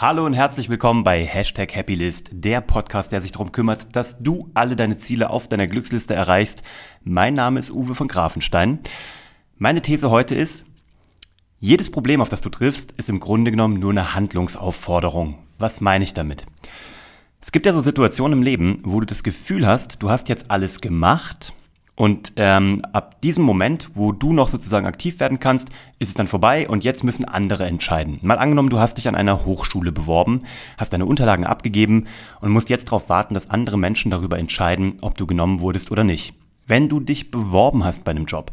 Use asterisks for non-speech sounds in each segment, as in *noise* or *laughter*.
Hallo und herzlich willkommen bei Hashtag Happylist, der Podcast, der sich darum kümmert, dass du alle deine Ziele auf deiner Glücksliste erreichst. Mein Name ist Uwe von Grafenstein. Meine These heute ist, jedes Problem, auf das du triffst, ist im Grunde genommen nur eine Handlungsaufforderung. Was meine ich damit? Es gibt ja so Situationen im Leben, wo du das Gefühl hast, du hast jetzt alles gemacht und ähm, ab diesem Moment, wo du noch sozusagen aktiv werden kannst, ist es dann vorbei und jetzt müssen andere entscheiden. Mal angenommen, du hast dich an einer Hochschule beworben, hast deine Unterlagen abgegeben und musst jetzt darauf warten, dass andere Menschen darüber entscheiden, ob du genommen wurdest oder nicht. Wenn du dich beworben hast bei einem Job,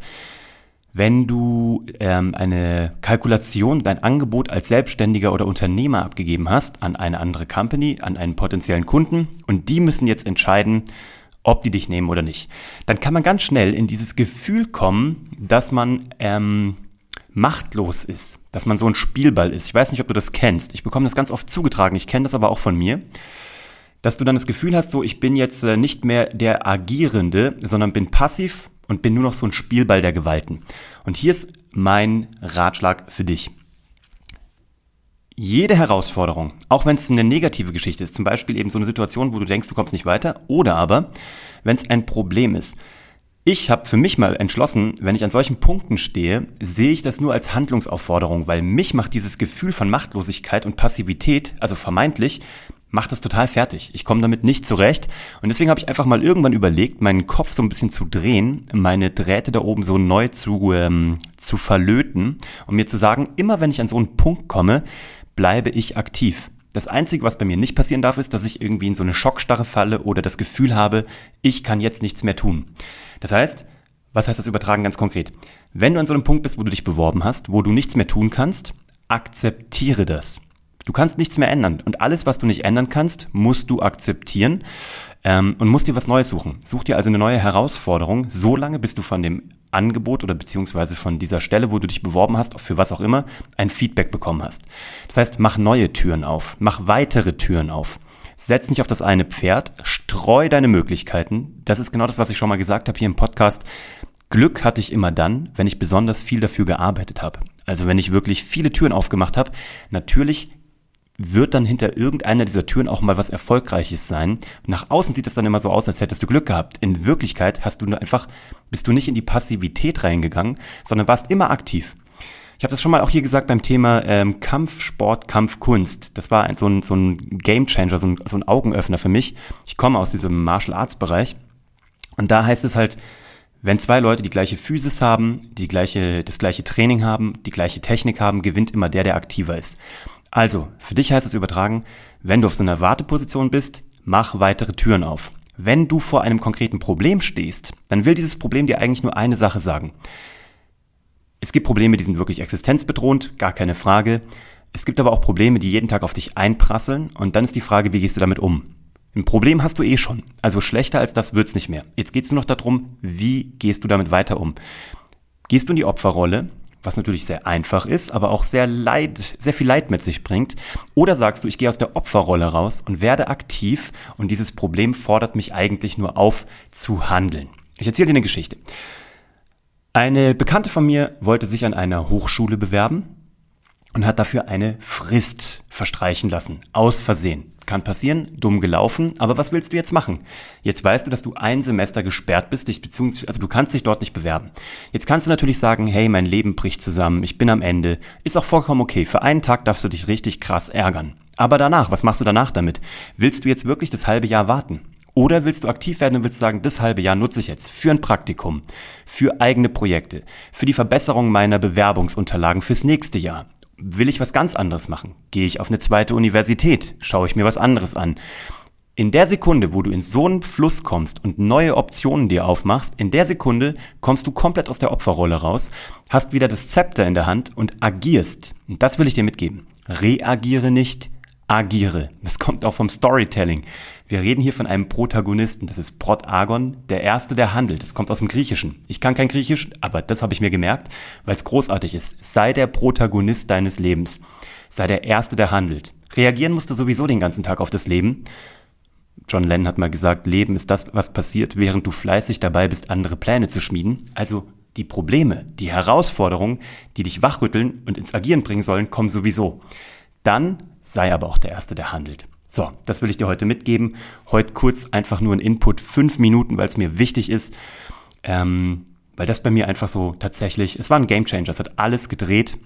wenn du ähm, eine Kalkulation, dein Angebot als Selbstständiger oder Unternehmer abgegeben hast an eine andere Company, an einen potenziellen Kunden und die müssen jetzt entscheiden, ob die dich nehmen oder nicht, dann kann man ganz schnell in dieses Gefühl kommen, dass man ähm, machtlos ist, dass man so ein Spielball ist. Ich weiß nicht, ob du das kennst. Ich bekomme das ganz oft zugetragen. Ich kenne das aber auch von mir. Dass du dann das Gefühl hast, so ich bin jetzt äh, nicht mehr der Agierende, sondern bin passiv und bin nur noch so ein Spielball der Gewalten. Und hier ist mein Ratschlag für dich jede Herausforderung, auch wenn es eine negative Geschichte ist, zum Beispiel eben so eine Situation, wo du denkst, du kommst nicht weiter, oder aber, wenn es ein Problem ist. Ich habe für mich mal entschlossen, wenn ich an solchen Punkten stehe, sehe ich das nur als Handlungsaufforderung, weil mich macht dieses Gefühl von Machtlosigkeit und Passivität, also vermeintlich, macht das total fertig. Ich komme damit nicht zurecht. Und deswegen habe ich einfach mal irgendwann überlegt, meinen Kopf so ein bisschen zu drehen, meine Drähte da oben so neu zu, ähm, zu verlöten und mir zu sagen, immer wenn ich an so einen Punkt komme, bleibe ich aktiv. Das Einzige, was bei mir nicht passieren darf, ist, dass ich irgendwie in so eine Schockstarre falle oder das Gefühl habe, ich kann jetzt nichts mehr tun. Das heißt, was heißt das übertragen ganz konkret? Wenn du an so einem Punkt bist, wo du dich beworben hast, wo du nichts mehr tun kannst, akzeptiere das. Du kannst nichts mehr ändern. Und alles, was du nicht ändern kannst, musst du akzeptieren ähm, und musst dir was Neues suchen. Such dir also eine neue Herausforderung, so lange, bis du von dem Angebot oder beziehungsweise von dieser Stelle, wo du dich beworben hast, für was auch immer, ein Feedback bekommen hast. Das heißt, mach neue Türen auf, mach weitere Türen auf. Setz nicht auf das eine Pferd, streu deine Möglichkeiten. Das ist genau das, was ich schon mal gesagt habe hier im Podcast. Glück hatte ich immer dann, wenn ich besonders viel dafür gearbeitet habe. Also wenn ich wirklich viele Türen aufgemacht habe. Natürlich wird dann hinter irgendeiner dieser Türen auch mal was Erfolgreiches sein. Nach außen sieht das dann immer so aus, als hättest du Glück gehabt. In Wirklichkeit hast du nur einfach, bist du nicht in die Passivität reingegangen, sondern warst immer aktiv. Ich habe das schon mal auch hier gesagt beim Thema ähm, Kampfsport, Kampfkunst. Das war ein, so, ein, so ein Gamechanger, so ein, so ein Augenöffner für mich. Ich komme aus diesem Martial Arts Bereich und da heißt es halt, wenn zwei Leute die gleiche Physis haben, die gleiche, das gleiche Training haben, die gleiche Technik haben, gewinnt immer der, der aktiver ist. Also, für dich heißt es übertragen, wenn du auf so einer Warteposition bist, mach weitere Türen auf. Wenn du vor einem konkreten Problem stehst, dann will dieses Problem dir eigentlich nur eine Sache sagen. Es gibt Probleme, die sind wirklich existenzbedrohend, gar keine Frage. Es gibt aber auch Probleme, die jeden Tag auf dich einprasseln und dann ist die Frage, wie gehst du damit um? Ein Problem hast du eh schon, also schlechter als das wird's nicht mehr. Jetzt geht's nur noch darum, wie gehst du damit weiter um? Gehst du in die Opferrolle, was natürlich sehr einfach ist, aber auch sehr Leid, sehr viel Leid mit sich bringt. Oder sagst du, ich gehe aus der Opferrolle raus und werde aktiv und dieses Problem fordert mich eigentlich nur auf zu handeln. Ich erzähle dir eine Geschichte. Eine Bekannte von mir wollte sich an einer Hochschule bewerben und hat dafür eine Frist verstreichen lassen. Aus Versehen. Kann passieren, dumm gelaufen, aber was willst du jetzt machen? Jetzt weißt du, dass du ein Semester gesperrt bist, dich beziehungsweise, also du kannst dich dort nicht bewerben. Jetzt kannst du natürlich sagen, hey, mein Leben bricht zusammen, ich bin am Ende. Ist auch vollkommen okay. Für einen Tag darfst du dich richtig krass ärgern. Aber danach, was machst du danach damit? Willst du jetzt wirklich das halbe Jahr warten? Oder willst du aktiv werden und willst sagen, das halbe Jahr nutze ich jetzt für ein Praktikum, für eigene Projekte, für die Verbesserung meiner Bewerbungsunterlagen fürs nächste Jahr? Will ich was ganz anderes machen? Gehe ich auf eine zweite Universität? Schaue ich mir was anderes an? In der Sekunde, wo du in so einen Fluss kommst und neue Optionen dir aufmachst, in der Sekunde kommst du komplett aus der Opferrolle raus, hast wieder das Zepter in der Hand und agierst. Und das will ich dir mitgeben. Reagiere nicht, agiere. Das kommt auch vom Storytelling. Wir reden hier von einem Protagonisten. Das ist Protagon, der Erste, der handelt. Das kommt aus dem Griechischen. Ich kann kein Griechisch, aber das habe ich mir gemerkt, weil es großartig ist. Sei der Protagonist deines Lebens. Sei der Erste, der handelt. Reagieren musst du sowieso den ganzen Tag auf das Leben. John Lennon hat mal gesagt, Leben ist das, was passiert, während du fleißig dabei bist, andere Pläne zu schmieden. Also die Probleme, die Herausforderungen, die dich wachrütteln und ins Agieren bringen sollen, kommen sowieso. Dann sei aber auch der Erste, der handelt. So, das will ich dir heute mitgeben. Heute kurz einfach nur ein Input, fünf Minuten, weil es mir wichtig ist. Ähm, weil das bei mir einfach so tatsächlich, es war ein Gamechanger, es hat alles gedreht.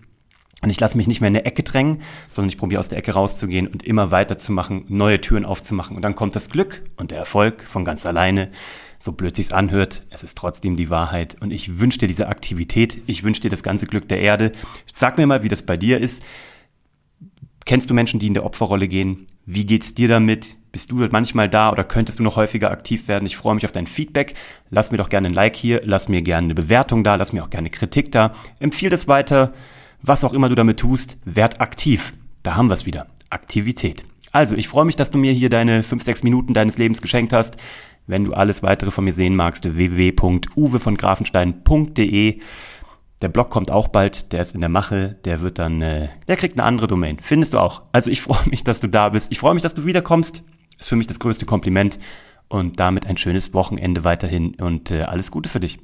Und ich lasse mich nicht mehr in eine Ecke drängen, sondern ich probiere aus der Ecke rauszugehen und immer weiterzumachen, neue Türen aufzumachen. Und dann kommt das Glück und der Erfolg von ganz alleine. So blöd sich's anhört, es ist trotzdem die Wahrheit. Und ich wünsche dir diese Aktivität, ich wünsche dir das ganze Glück der Erde. Sag mir mal, wie das bei dir ist. Kennst du Menschen, die in der Opferrolle gehen? Wie geht's dir damit? Bist du manchmal da oder könntest du noch häufiger aktiv werden? Ich freue mich auf dein Feedback. Lass mir doch gerne ein Like hier, lass mir gerne eine Bewertung da, lass mir auch gerne Kritik da. Empfiehl das weiter. Was auch immer du damit tust, werd aktiv. Da haben wir es wieder. Aktivität. Also, ich freue mich, dass du mir hier deine 5, 6 Minuten deines Lebens geschenkt hast. Wenn du alles weitere von mir sehen magst, www.uwe von grafenstein.de. Der Blog kommt auch bald, der ist in der Mache, der wird dann, äh, der kriegt eine andere Domain. Findest du auch. Also ich *laughs* freue mich, dass du da bist. Ich freue mich, dass du wiederkommst. Ist für mich das größte Kompliment. Und damit ein schönes Wochenende weiterhin und äh, alles Gute für dich.